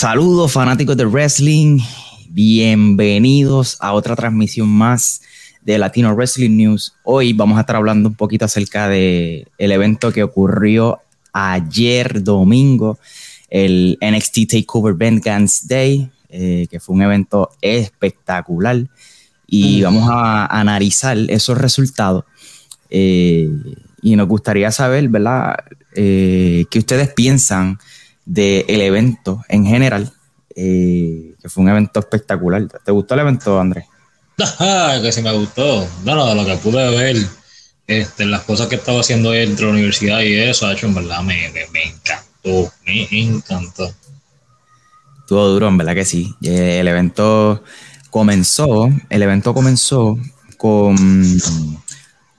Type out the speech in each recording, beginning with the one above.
Saludos fanáticos de wrestling, bienvenidos a otra transmisión más de Latino Wrestling News. Hoy vamos a estar hablando un poquito acerca de el evento que ocurrió ayer domingo, el NXT Takeover Vengeance Day, eh, que fue un evento espectacular y vamos a analizar esos resultados. Eh, y nos gustaría saber, ¿verdad? Eh, ¿Qué ustedes piensan del evento en general? Eh, que fue un evento espectacular. ¿Te gustó el evento, Andrés? que sí me gustó. No, no, de lo que pude ver, este, las cosas que estaba haciendo él dentro de la universidad y eso, ha hecho en verdad me, me, encantó, me encantó. Estuvo duro, en verdad que sí. El evento comenzó, el evento comenzó con,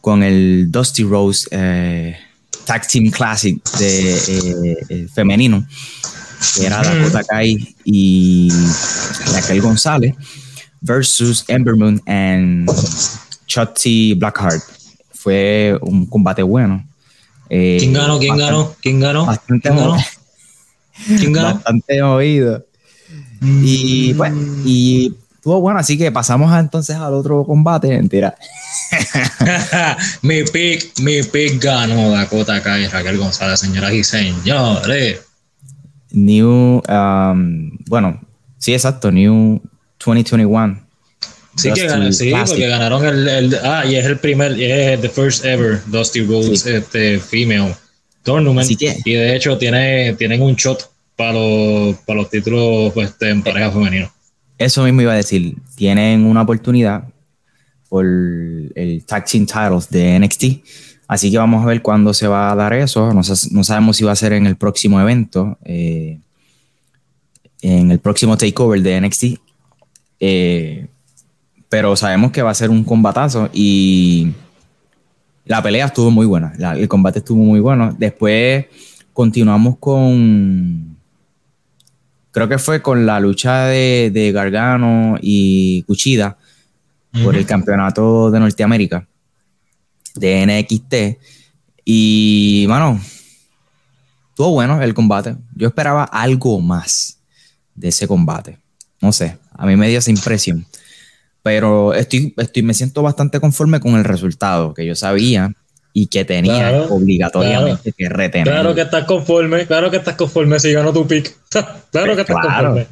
con el Dusty Rose eh, Tag Team Classic de eh, eh, femenino, que era Dakota Kai y Raquel González versus Ember Moon and Shotzi Blackheart. Fue un combate bueno. ¿Quién ganó? ¿Quién ganó? ¿Quién ganó? Bastante ¿Quién ganó? ¿Quién ganó? Bastante oído. Y bueno, y estuvo bueno, así que pasamos entonces al otro combate. Mentira. mi pick, mi pick ganó Dakota Kai, Raquel González, señoras y señores. New, um, bueno, sí, exacto, New 2021. Sí, que ganaron, sí, porque ganaron el, el, Ah, y es el primer, y es the first ever Dusty Rhodes este, female tournament. y de hecho tiene, tienen un shot para los, para los títulos pues, en eh, pareja femenino. Eso mismo iba a decir. Tienen una oportunidad por el Tag Team Titles de NXT. Así que vamos a ver cuándo se va a dar eso. No, sabemos si va a ser en el próximo evento, eh, en el próximo takeover de NXT. Eh, pero sabemos que va a ser un combatazo y la pelea estuvo muy buena. el combate estuvo muy bueno. Después continuamos con creo que fue con la lucha de, Gargano y Cuchida por el campeonato de Norteamérica de NXT. Y, mano, estuvo bueno el combate. Yo esperaba algo más de ese combate. No sé, a mí me dio esa impresión. Pero estoy, estoy, me siento bastante conforme con el resultado, que yo sabía y que tenía obligatoriamente que retener. Claro que estás conforme, claro que estás conforme si ganó tu pick. claro que estás conforme.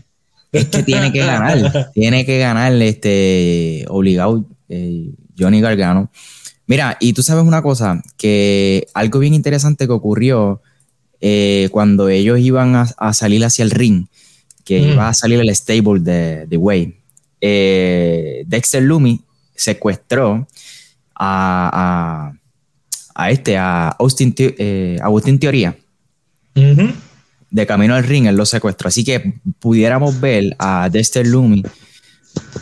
Es que tiene que ganar, tiene que ganar este obligado eh, Johnny Gargano. Mira, y tú sabes una cosa, que algo bien interesante que ocurrió eh, cuando ellos iban a, salir hacia el ring, que mm. iba a salir el stable de, de Way, eh, Dexter Lumi secuestró a a este, a Austin, eh, Agustín Teoría. De camino al ring, él lo secuestró. Así que pudiéramos ver a Dexter Lumi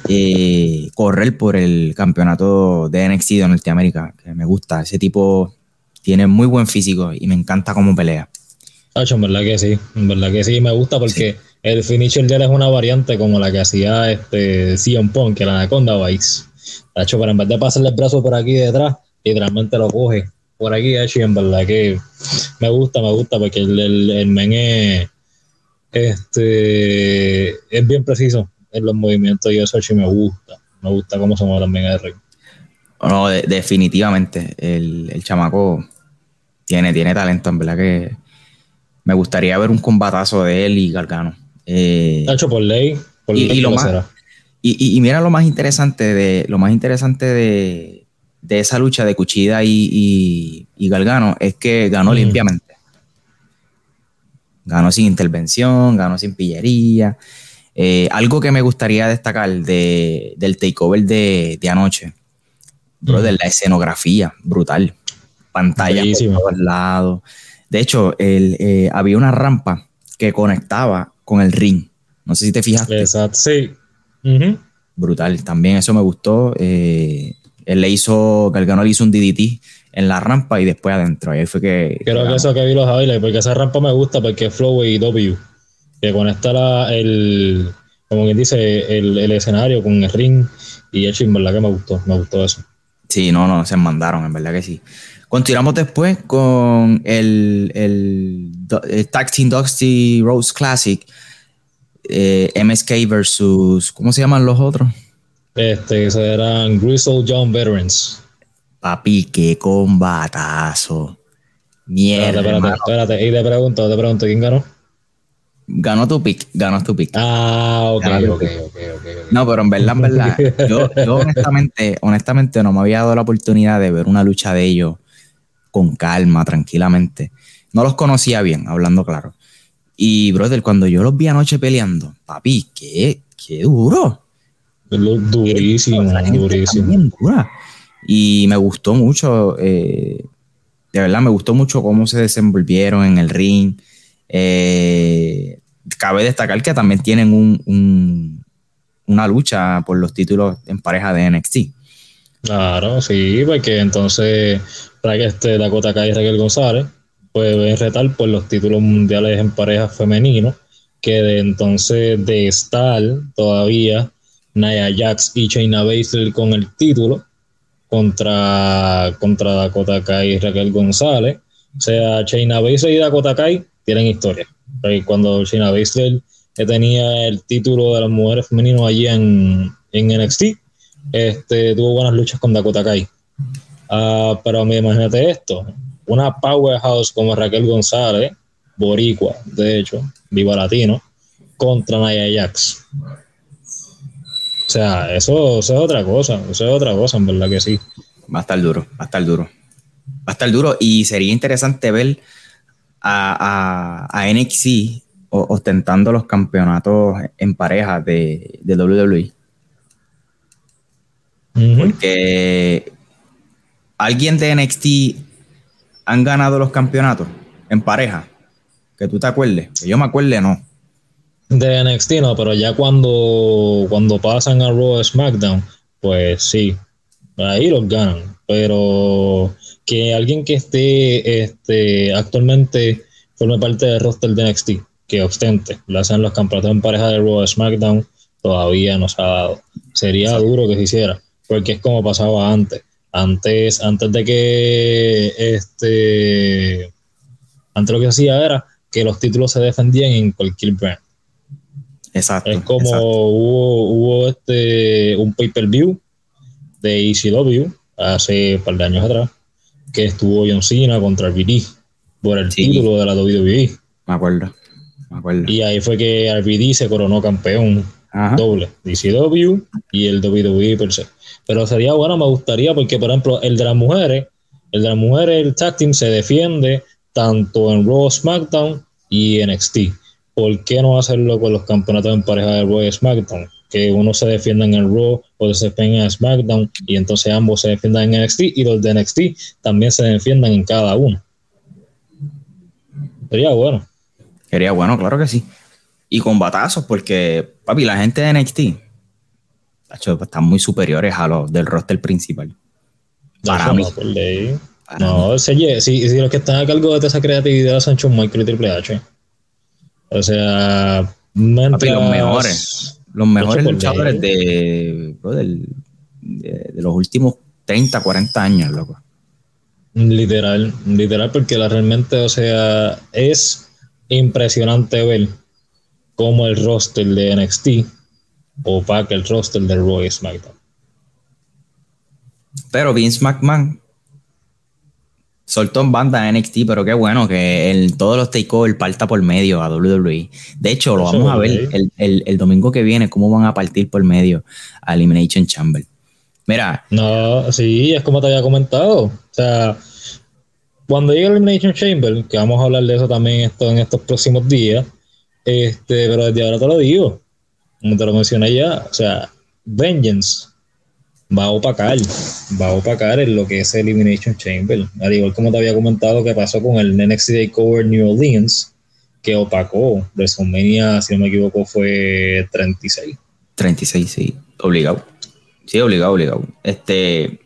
eh, correr por el campeonato de NXT de Norteamérica, que me gusta. Ese tipo tiene muy buen físico y me encanta cómo pelea. Hacho, en verdad que sí, en verdad que sí, me gusta porque el finisher de él es una variante como la que hacía este CM Punk, que la Anaconda Vice. Hacho, pero en vez de pasarle el brazo por aquí detrás, literalmente lo coge por aquí, y en verdad que me gusta, me gusta, porque el, el, men es, este, es bien preciso en los movimientos y eso, me gusta. Me gusta cómo se mueve también el ring. No, definitivamente. El, el, chamaco tiene, tiene talento, en verdad que me gustaría ver un combatazo de él y Gargano. Eh, hecho por ley, por y, lo más, y, y, mira lo más interesante de lo más interesante de, de esa lucha de Cuchida y, y, Galgano es que ganó limpiamente. Ganó sin intervención, ganó sin pillería. Eh, algo que me gustaría destacar de, del takeover de, de anoche, bro, de la escenografía, brutal. Pantalla por todos lados. De hecho, el, eh, había una rampa que conectaba con el ring. No sé si te fijaste. Exacto, sí. Brutal. También eso me gustó. Eh, él le hizo, Gargano le hizo un DDT en la rampa y después adentro. Y ahí fue que. Creo que, eso que vi los highlights, porque esa rampa me gusta porque es Flow y W. Que conecta la, el, como quien dice, el, escenario con el ring. Y hecho, en verdad que me gustó, me gustó eso. Sí, no, no, se mandaron, en verdad que sí. Continuamos después con el, el, Tag Team Dusty Rose Classic. eh, MSK versus, ¿cómo se llaman los otros? Este, eran Grizzle John Veterans. Papi, qué combatazo. Mierda. Espérate, espérate, espérate. Y te pregunto, te pregunto, ¿quién ganó? Ganó tu pick, ganó tu pick. Ah, ok, ok, ok, No, pero en verdad, en verdad, yo, yo honestamente, honestamente no me había dado la oportunidad de ver una lucha de ellos con calma, tranquilamente. No los conocía bien, hablando claro. Y, brother, cuando yo los vi anoche peleando, papi, qué, qué duro. Durísimo, durísimo. Y me gustó mucho, eh, de verdad, me gustó mucho cómo se desenvolvieron en el ring. Eh, cabe destacar que también tienen un, una lucha por los títulos en pareja de NXT. Claro, sí, porque entonces para que este Dakota Kai y Raquel González pueden retar por los títulos mundiales en pareja femenino, que de entonces de estar todavía Naya Jax y Shayna Baszler con el título contra, contra Dakota Kai y Raquel González. O sea, Shayna Baszler y Dakota Kai tienen historia. Cuando Shayna Baszler tenía el título de las mujeres femeninas allí en, en NXT, este, tuvo buenas luchas con Dakota Kai. Uh, pero imagínate esto, una powerhouse como Raquel González, boricua, de hecho, viva latino, contra Naya Jax. O sea, eso, es otra cosa, eso es otra cosa, en verdad que sí. Va a estar duro, va a estar duro. Va a estar duro y sería interesante ver a, a, a NXT ostentando los campeonatos en pareja de, de WWE. Porque alguien de NXT han ganado los campeonatos en pareja. Que tú te acuerdes. Que yo me acuerde, no. De NXT no, pero ya cuando, cuando pasan a Raw SmackDown, pues sí, ahí los ganan. Pero que alguien que esté este, actualmente forme parte del roster de NXT, que ostente, le hacen los campeonatos en pareja de Raw SmackDown, todavía no se ha dado. Sería duro que se hiciera, porque es como pasaba antes. Antes, antes de que este antes lo que hacía era que los títulos se defendían en cualquier brand. Exacto. Es como Hubo, hubo este un pay-per-view de ECW hace un par de años atrás, que estuvo John Cena contra RVD por el título de la WWE. Me acuerdo, me acuerdo. Y ahí fue que RVD se coronó campeón doble, ECW y el WWE per se. Pero sería bueno, me gustaría, porque por ejemplo, el de las mujeres, el de las mujeres, el tag team se defiende tanto en Raw, SmackDown y NXT. ¿Por qué no hacerlo con los campeonatos en pareja de Raw y SmackDown? Que uno se defienda en el Raw, o se defienda en SmackDown, y entonces ambos se defiendan en NXT, y los de NXT también se defiendan en cada uno. Sería bueno. Sería bueno, claro que sí. Y con batazos, porque, papi, la gente de NXT están muy superiores a los del roster principal. Para mí. No, si, los que están a cargo de esa creatividad son Shawn Michael y Triple H. O sea, Papi, los mejores. Los mejores luchadores de, de, los últimos 30, 40 años, loco. Literal, literal, porque la, realmente, o sea, es impresionante ver cómo el roster de NXT opaca el roster de Roy SmackDown. Pero Vince McMahon soltó en banda NXT, pero qué bueno que el, todos los takeovers parta por medio a WWE. De hecho, lo vamos a ver el, domingo que viene, cómo van a partir por medio a Elimination Chamber. Mira. No, sí, es como te había comentado. O sea, cuando llegue Elimination Chamber, que vamos a hablar de eso también esto, en estos próximos días, este, pero desde ahora te lo digo, como te lo mencioné ya, o sea, Vengeance va a opacar, va a opacar en lo que es Elimination Chamber. Al igual como te había comentado que pasó con el NXT Cover New Orleans, que opacó WrestleMania, si no me equivoco, fue 36. 36, sí, obligado. Sí, obligado, obligado. Este,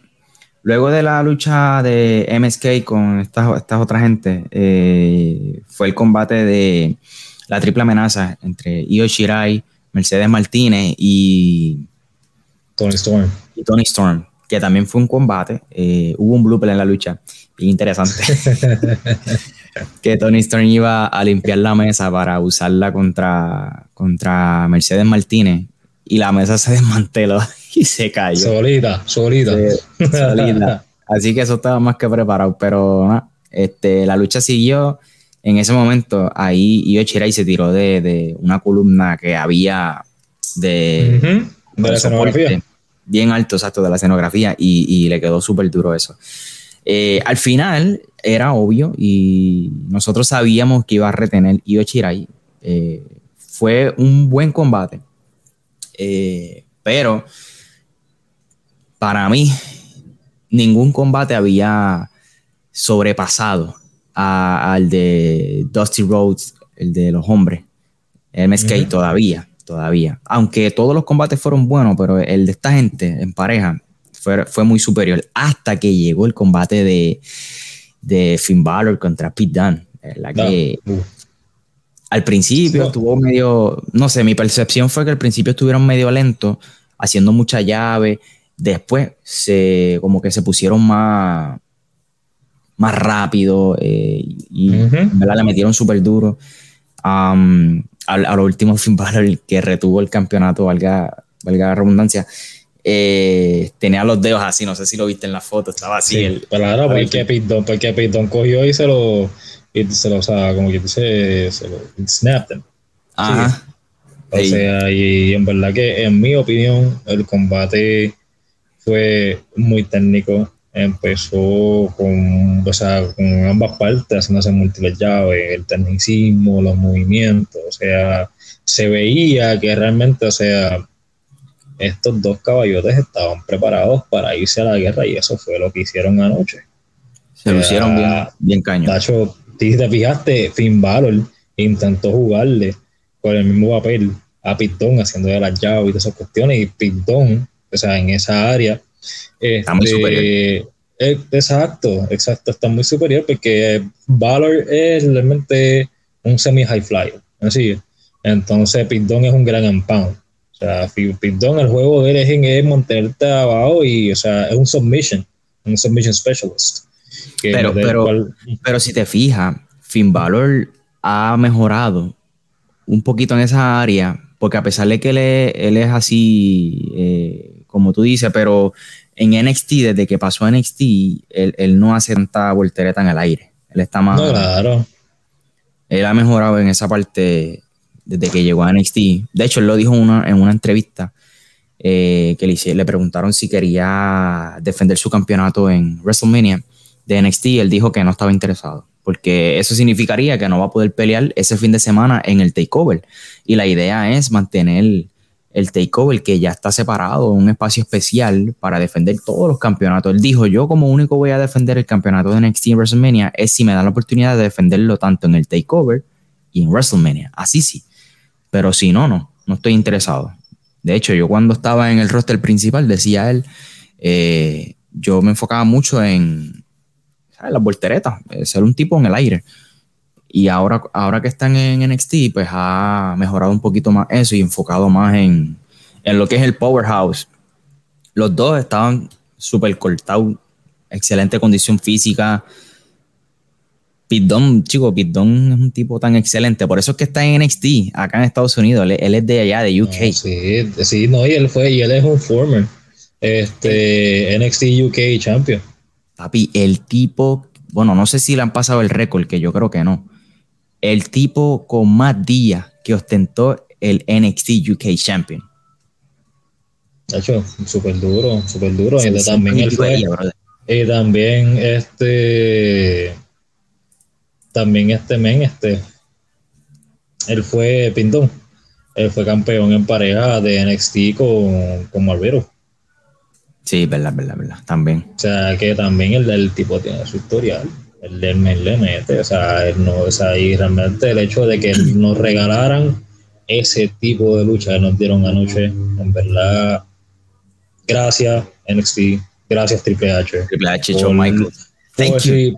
luego de la lucha de MSK con estas, estas otras gente, eh, fue el combate de la triple amenaza entre Io Shirai, Mercedes Martínez y Tony Storm. Y Tony Storm, que también fue un combate. Eh, hubo un blooper en la lucha, bien interesante. que Tony Storm iba a limpiar la mesa para usarla contra, contra Mercedes Martínez y la mesa se desmanteló y se cayó. Solita, solita. solita. Así que eso estaba más que preparado, pero este, la lucha siguió. En ese momento, ahí Io Chirai se tiró de, una columna que había de, la escenografía. Bien alto, exacto, de la escenografía y, le quedó súper duro eso. Eh, al final era obvio y nosotros sabíamos que iba a retener Io Chirai. Eh, fue un buen combate, eh, pero para mí ningún combate había sobrepasado al de Dusty Rhodes, el de los hombres, MSK todavía, todavía. Aunque todos los combates fueron buenos, pero el de esta gente en pareja fue, fue muy superior hasta que llegó el combate de, de Finn Balor contra Pete Dunne. La que al principio estuvo medio, no sé, mi percepción fue que al principio estuvieron medio lentos, haciendo mucha llave, Después se, como que se pusieron más, más rápido eh, y le metieron súper duro. A, lo último, Finn Balor, que retuvo el campeonato, valga, valga la redundancia, eh, tenía los dedos así, no sé si lo viste en la foto, estaba así. Sí, claro, porque Pitón, porque cogió y se lo, y se lo, o sea, como que dice, se lo snapped. Ajá. O sea, y en verdad que en mi opinión el combate fue muy técnico. Empezó con, o sea, con ambas partes, haciéndose múltiples llaves, el tecnicismo, los movimientos. O sea, se veía que realmente, o sea, estos dos caballotes estaban preparados para irse a la guerra y eso fue lo que hicieron anoche. Se lo hicieron bien, bien caño. Tacho, si te fijaste, Finn Balor intentó jugarle con el mismo papel a Pitón haciendo de las llaves y todas esas cuestiones y Pitón o sea, en esa área. Está muy superior. Eh, exacto, exacto, está muy superior porque Valor es realmente un semi-high flyer, así Entonces, Pindón es un gran empound. O sea, Pindón, el juego de él es mantenerte abajo y, o sea, es un submission, un submission specialist. Pero, pero, pero si te fijas, Finn Balor ha mejorado un poquito en esa área, porque a pesar de que él es, él es así eh, como tú dices, pero en NXT, desde que pasó a NXT, él, no hace tanta voltereta en el aire. Él está más. claro. Él ha mejorado en esa parte desde que llegó a NXT. De hecho, él lo dijo en una entrevista eh, que le, le preguntaron si quería defender su campeonato en WrestleMania de NXT. Él dijo que no estaba interesado porque eso significaría que no va a poder pelear ese fin de semana en el takeover. Y la idea es mantener el takeover que ya está separado, un espacio especial para defender todos los campeonatos. Él dijo, yo como único voy a defender el campeonato de NXT en WrestleMania es si me dan la oportunidad de defenderlo tanto en el takeover y en WrestleMania. Así sí. Pero si no, no, no estoy interesado. De hecho, yo cuando estaba en el roster principal, decía él, eh, yo me enfocaba mucho en las volteretas, ser un tipo en el aire. Y ahora, ahora que están en NXT, pues ha mejorado un poquito más eso y enfocado más en, lo que es el powerhouse. Los dos estaban súper cortados, excelente condición física. Pete chico, Pete es un tipo tan excelente. Por eso es que está en NXT, acá en Estados Unidos. Él, es de allá, de UK. sí, sí, no, y él fue, y él es un former. Este, NXT UK champion. Papi, el tipo, bueno, no sé si le han pasado el récord, que yo creo que no el tipo con más días que ostentó el NXT UK Champion. De hecho, súper duro, súper duro. y también él fue, y también este, también este men, este, él fue Pintón. Él fue campeón en pareja de NXT con, con Marvero. Sí, verdad, verdad, verdad, también. O sea, que también el, el tipo tiene su historial el le mete, o sea, no, o sea, y realmente el hecho de que nos regalaran ese tipo de lucha que nos dieron anoche, en verdad, gracias NXT, gracias Triple H. Triple H, por, Michael.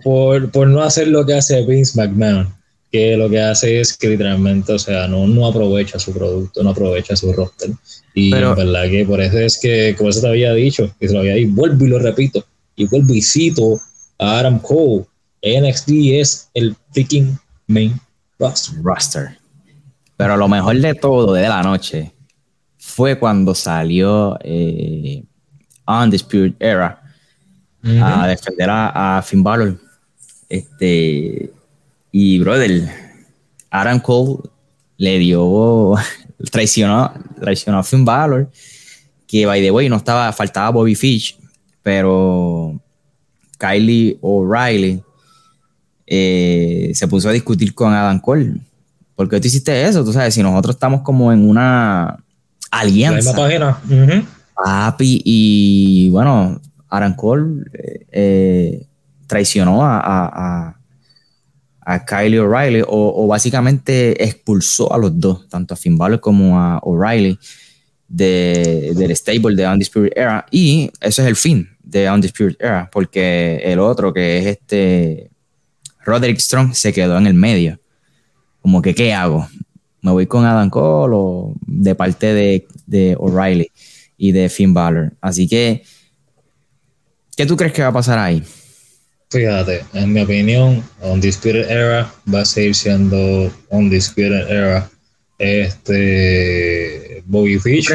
Por, por, no hacer lo que hace Vince McMahon, que lo que hace es que literalmente, o sea, no, no aprovecha su producto, no aprovecha su roster. Y en verdad que por eso es que, como eso te había dicho, que se lo había dicho, vuelvo y lo repito, y vuelvo y cito a Adam Cole NXT es el freaking main roster. roster. Pero lo mejor de todo de la noche fue cuando salió eh, Undisputed Era a defender a, Finn Balor. Este, y brother, Adam Cole le dio, traicionó, traicionó a Finn Balor, que by the way no estaba, faltaba Bobby Fish, pero Kylie O'Reilly eh, se puso a discutir con Adam Cole. ¿Por qué tú hiciste eso? Tú sabes, si nosotros estamos como en una alianza. La página. Papi, y bueno, Adam Cole eh, eh, traicionó a, a, a, Kylie O'Reilly o, básicamente expulsó a los dos, tanto a Finn Balor como a O'Reilly de, del stable de Undisputed Era. Y eso es el fin de Undisputed Era, porque el otro, que es este Roderick Strong, se quedó en el medio. Como que, ¿qué hago? ¿Me voy con Adam Cole o de parte de, de O'Reilly y de Finn Balor? Así que, ¿qué tú crees que va a pasar ahí? Fíjate, en mi opinión, Undisputed Era va a seguir siendo Undisputed Era. Este Bobby Fish,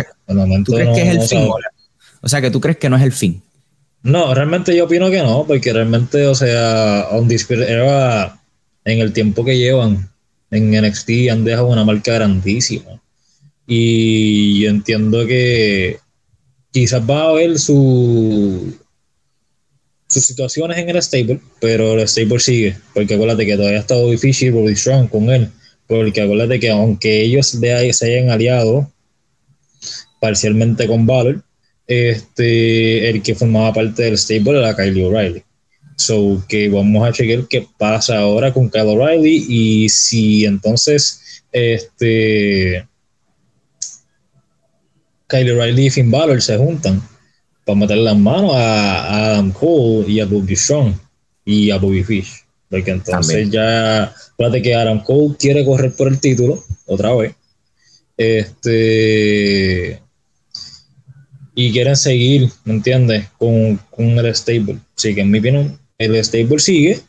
¿Tú crees que es el fin? O sea, que tú crees que no es el fin. No, realmente yo opino que no, porque realmente, o sea, Undisputed Era en el tiempo que llevan en NXT han dejado una marca grandísima. Y yo entiendo que quizás va a haber su, sus situaciones en el stable, pero el stable sigue, porque acuérdate que todavía ha estado difícil Bobby Strong con él, porque acuérdate que aunque ellos de ahí se hayan aliado parcialmente con Valor, este, el que formaba parte del stable era Kylie O'Reilly. So que vamos a chequear qué pasa ahora con Kyle O'Reilly y si entonces este Kyle O'Reilly y Finn Balor se juntan para meter las manos a, Adam Cole y a Bobby Strong y a Bobby Fish. Porque entonces ya, fíjate que Adam Cole quiere correr por el título otra vez. Este y quieren seguir, ¿me entiendes? Con, con, el stable. Así que en mi opinión, el stable sigue,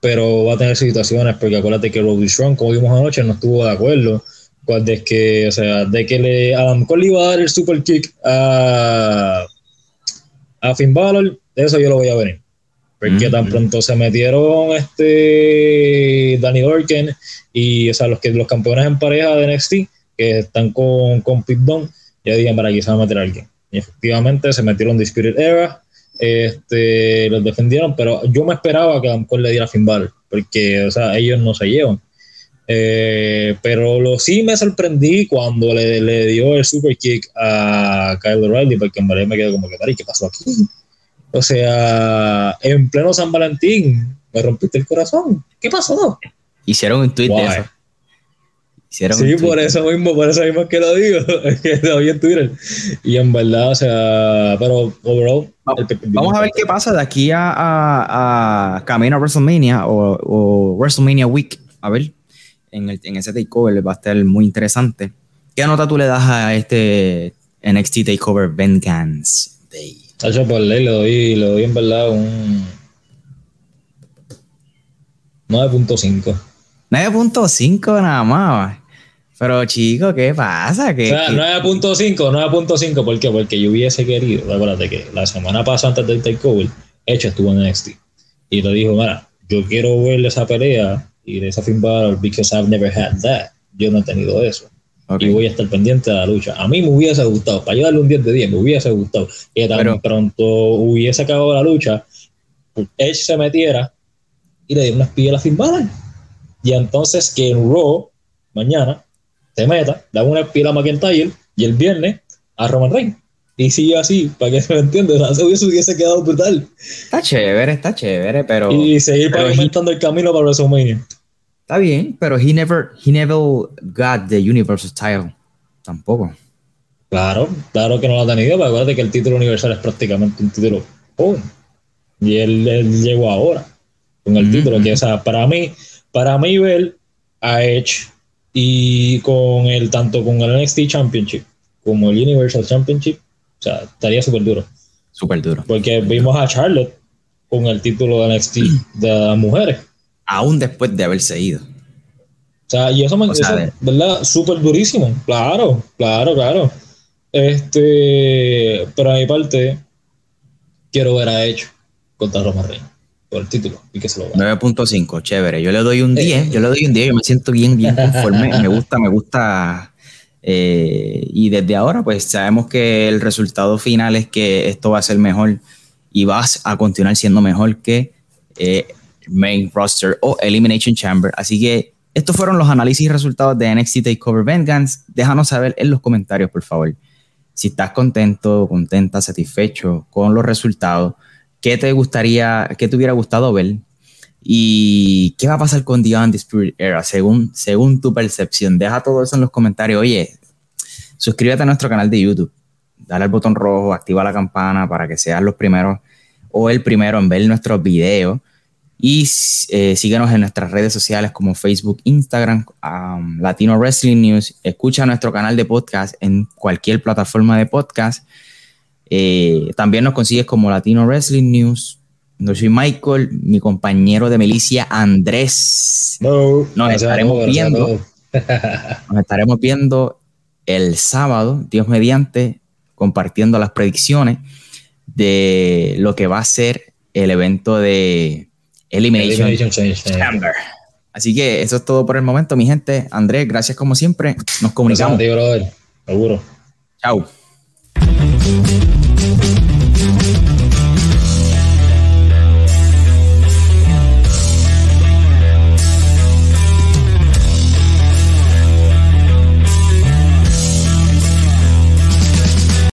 pero va a tener situaciones, porque acuérdate que Roddy Strong, como vimos anoche, no estuvo de acuerdo. De que, o sea, de que le, Adam Cole iba a dar el super kick a, a Finn Balor, eso yo lo voy a venir. Porque tan pronto se metieron este Danny Orken y o sea, los, que, los campeones en pareja de NXT que están con, con Pit ya digan para aquí se va a meter alguien efectivamente se metieron Disputed Era, este, los defendieron, pero yo me esperaba que a le diera fin Balor, porque o sea, ellos no se llevan. Eh, pero lo sí me sorprendí cuando le, le, dio el super kick a Kyle O'Reilly, porque en verdad me quedé como que, ¿qué pasó aquí? O sea, en pleno San Valentín me rompiste el corazón. ¿Qué pasó? Hicieron un tweet de eso sí, por eso mismo, por eso mismo que lo digo, que lo vi en Twitter. Y en verdad, o sea, pero overall. Vamos a ver qué pasa de aquí a, a, camino a WrestleMania o, WrestleMania Week. A ver, en, el, en ese takeover va a estar muy interesante. ¿Qué nota tú le das a este NXT Takeover Vengeance Day? Tacho, por ley le doy, le doy en verdad un 9.5. 9.5 nada más. Pero chico, ¿qué pasa? ¿Qué, o sea, 9.5, 9.5, ¿por qué? Porque yo hubiese querido, acuérdate que la semana pasada antes del takeover, Hecho estuvo en NXT. Y le dijo, mira, yo quiero ver esa pelea y de esa film because I've never had that. Yo no he tenido eso. Y voy a estar pendiente de la lucha. A mí me hubiese gustado, para yo darle un 10 de 10, me hubiese gustado que tan pronto hubiese acabado la lucha, Edge se metiera y le diera unas piedras a Finn Y entonces que en Raw, mañana, se meta, da una pila a McIntyre y el viernes a Roman Reigns. Y sigue así, para que se me entienda. O sea, eso hubiese quedado brutal. Está chévere, está chévere, pero. Y seguir pavimentando el camino para WrestleMania. Está bien, pero he never, he never got the Universal title. Tampoco. Claro, claro que no lo ha tenido, pero acuérdate que el título universal es prácticamente un título Y él, llegó ahora con el título. Que, o sea, para mí, para mí ver a Edge y con el, tanto con el NXT Championship como el Universal Championship, o sea, estaría súper duro. Súper duro. Porque vimos a Charlotte con el título de NXT de mujeres. Aún después de haberse ido. O sea, y eso me parece, ¿verdad? Súper durísimo. Claro, claro, claro. Este, pero a mi parte, quiero ver a hecho contra Roma Reigns por el título y que se lo 9.5, chévere. Yo le doy un 10, eh. yo le doy un 10, yo me siento bien, bien conforme. me gusta, me gusta. Eh, y desde ahora, pues sabemos que el resultado final es que esto va a ser mejor y vas a continuar siendo mejor que eh, Main Roster o Elimination Chamber. Así que estos fueron los análisis y resultados de NXT Takeover Vengeance. Déjanos saber en los comentarios, por favor, si estás contento, contenta, satisfecho con los resultados. ¿Qué te gustaría, qué te hubiera gustado ver? ¿Y qué va a pasar con The Undisputed Era según, según tu percepción? Deja todo eso en los comentarios. Oye, suscríbete a nuestro canal de YouTube. Dale al botón rojo, activa la campana para que seas los primeros o el primero en ver nuestros videos. Y eh, síguenos en nuestras redes sociales como Facebook, Instagram, Latino Wrestling News. Escucha nuestro canal de podcast en cualquier plataforma de podcast. Eh, también nos consigues como Latino Wrestling News. Yo soy Michael, mi compañero de milicia Andrés. nos estaremos viendo. nos estaremos viendo el sábado, Dios mediante, compartiendo las predicciones de lo que va a ser el evento de Elimination, Chamber. Así que eso es todo por el momento, mi gente. Andrés, gracias como siempre. Nos comunicamos. Seguro. Chao.